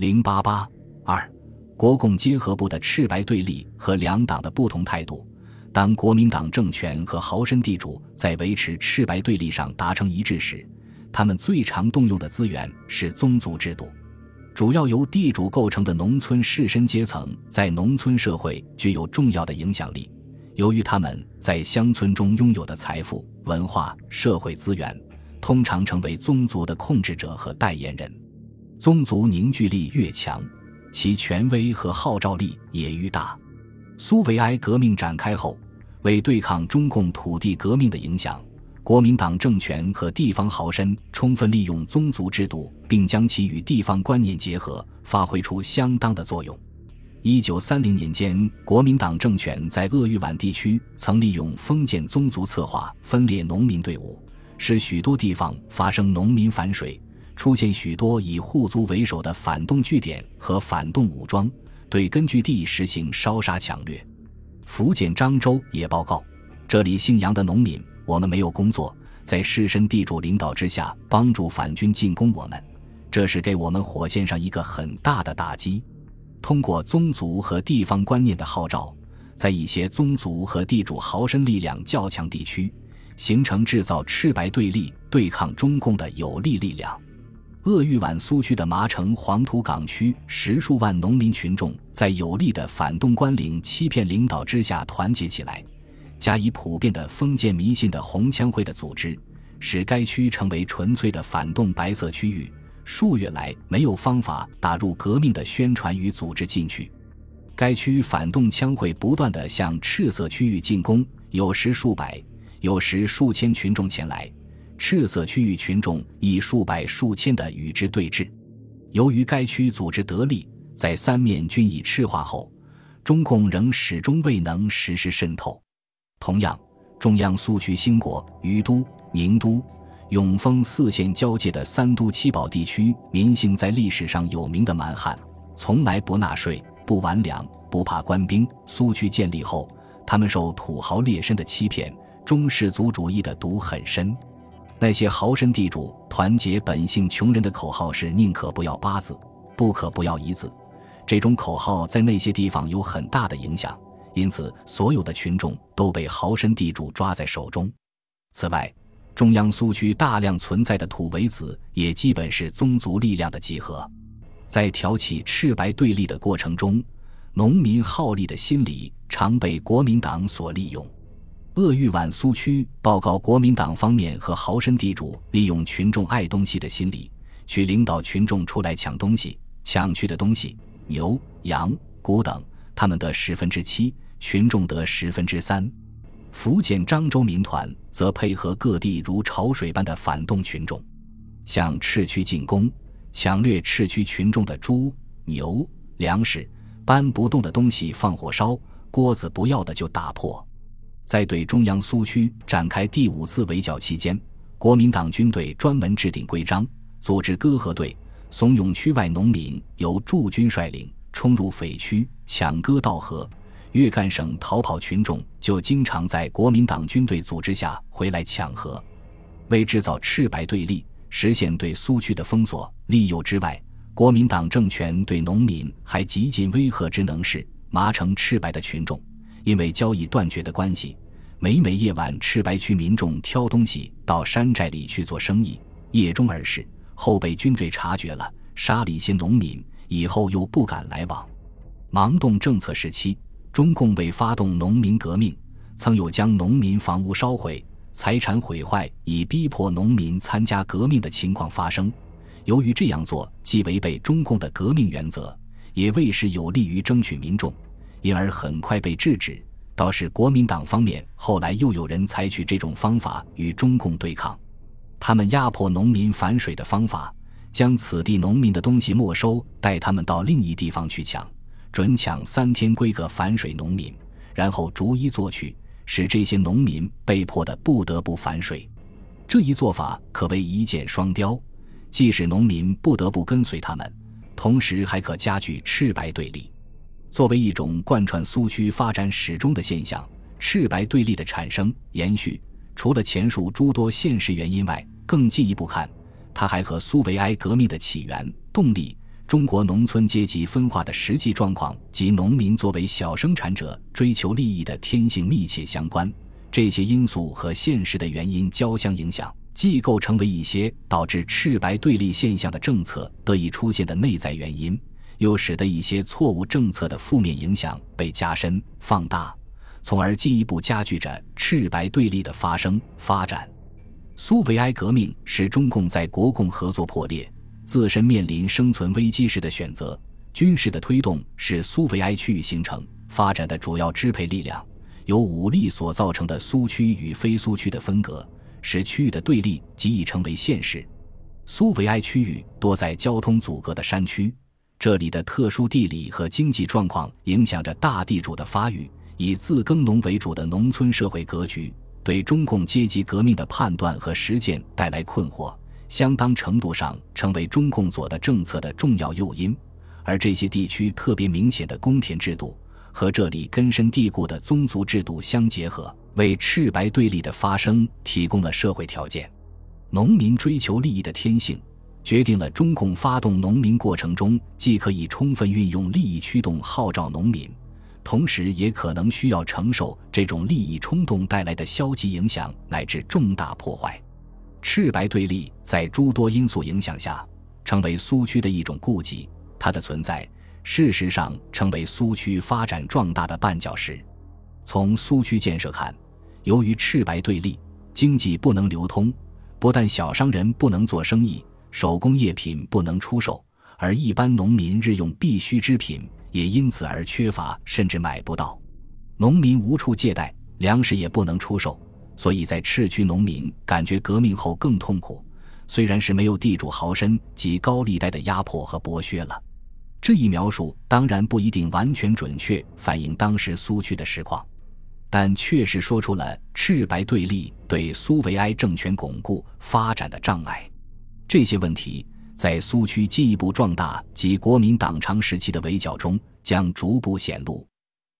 零八八二，国共结合部的赤白对立和两党的不同态度。当国民党政权和豪绅地主在维持赤白对立上达成一致时，他们最常动用的资源是宗族制度。主要由地主构成的农村士绅阶层在农村社会具有重要的影响力。由于他们在乡村中拥有的财富、文化、社会资源，通常成为宗族的控制者和代言人。宗族凝聚力越强，其权威和号召力也愈大。苏维埃革命展开后，为对抗中共土地革命的影响，国民党政权和地方豪绅充分利用宗族制度，并将其与地方观念结合，发挥出相当的作用。一九三零年间，国民党政权在鄂豫皖地区曾利用封建宗族策划分裂农民队伍，使许多地方发生农民反水，出现许多以户族为首的反动据点和反动武装。对根据地实行烧杀抢掠，福建漳州也报告，这里姓杨的农民，我们没有工作，在士绅地主领导之下，帮助反军进攻我们，这是给我们火线上一个很大的打击。通过宗族和地方观念的号召，在一些宗族和地主豪绅力量较强地区，形成制造赤白对立、对抗中共的有力力量。鄂豫皖苏区的麻城黄土岗区十数万农民群众，在有力的反动官领欺骗领导之下团结起来，加以普遍的封建迷信的红枪会的组织，使该区成为纯粹的反动白色区域。数月来，没有方法打入革命的宣传与组织进去。该区反动枪会不断地向赤色区域进攻，有时数百，有时数千群众前来。赤色区域群众以数百数千的与之对峙，由于该区组织得力，在三面均已赤化后，中共仍始终未能实施渗透。同样，中央苏区兴国、于都、宁都、永丰四县交界的三都七宝地区民性，在历史上有名的蛮汉，从来不纳税、不完粮、不怕官兵。苏区建立后，他们受土豪劣绅的欺骗，中氏族主义的毒很深。那些豪绅地主团结本性穷人的口号是“宁可不要八字，不可不要一字”。这种口号在那些地方有很大的影响，因此所有的群众都被豪绅地主抓在手中。此外，中央苏区大量存在的土围子也基本是宗族力量的集合。在挑起赤白对立的过程中，农民好利的心理常被国民党所利用。鄂豫皖苏区报告，国民党方面和豪绅地主利用群众爱东西的心理，去领导群众出来抢东西，抢去的东西牛、羊、谷等，他们得十分之七，群众得十分之三。福建漳州民团则配合各地如潮水般的反动群众，向赤区进攻，抢掠赤区群众的猪、牛、粮食，搬不动的东西放火烧，锅子不要的就打破。在对中央苏区展开第五次围剿期间，国民党军队专门制定规章，组织割河队，怂恿区外农民由驻军率领冲入匪区抢割稻禾。粤赣省逃跑群众就经常在国民党军队组织下回来抢河。为制造赤白对立，实现对苏区的封锁利诱之外，国民党政权对农民还极尽威吓之能事。麻城赤白的群众。因为交易断绝的关系，每每夜晚，赤白区民众挑东西到山寨里去做生意，夜中而逝，后被军队察觉了，杀了一些农民，以后又不敢来往。盲动政策时期，中共为发动农民革命，曾有将农民房屋烧毁、财产毁坏，以逼迫农民参加革命的情况发生。由于这样做既违背中共的革命原则，也未是有利于争取民众。因而很快被制止。倒是国民党方面后来又有人采取这种方法与中共对抗。他们压迫农民反水的方法，将此地农民的东西没收，带他们到另一地方去抢，准抢三天规个反水农民，然后逐一做去，使这些农民被迫的不得不反水。这一做法可谓一箭双雕，既使农民不得不跟随他们，同时还可加剧赤白对立。作为一种贯穿苏区发展始终的现象，赤白对立的产生延续，除了前述诸多现实原因外，更进一步看，它还和苏维埃革命的起源、动力、中国农村阶级分化的实际状况及农民作为小生产者追求利益的天性密切相关。这些因素和现实的原因交相影响，既构成为一些导致赤白对立现象的政策得以出现的内在原因，又使得一些错误政策的负面影响被加深放大，从而进一步加剧着赤白对立的发生发展。苏维埃革命使中共在国共合作破裂、自身面临生存危机时的选择。军事的推动是苏维埃区域形成发展的主要支配力量。由武力所造成的苏区与非苏区的分隔，使区域的对立极易成为现实。苏维埃区域多在交通阻隔的山区，这里的特殊地理和经济状况影响着大地主的发育。以自耕农为主的农村社会格局，对中共阶级革命的判断和实践带来困惑，相当程度上成为中共左的政策的重要诱因。而这些地区特别明显的公田制度。和这里根深蒂固的宗族制度相结合，为赤白对立的发生提供了社会条件。农民追求利益的天性，决定了中共发动农民过程中，既可以充分运用利益驱动号召农民，同时也可能需要承受这种利益冲动带来的消极影响乃至重大破坏。赤白对立在诸多因素影响下，成为苏区的一种痼疾，它的存在。事实上，成为苏区发展壮大的绊脚石。从苏区建设看，由于赤白对立，经济不能流通，不但小商人不能做生意，手工业品不能出售，而一般农民日用必需之品也因此而缺乏，甚至买不到。农民无处借贷，粮食也不能出售，所以在赤区，农民感觉革命后更痛苦。虽然是没有地主豪绅及高利贷的压迫和剥削了。这一描述当然不一定完全准确反映当时苏区的实况，但确实说出了赤白对立对苏维埃政权巩固发展的障碍。这些问题在苏区进一步壮大及国民党长时期的围剿中将逐步显露。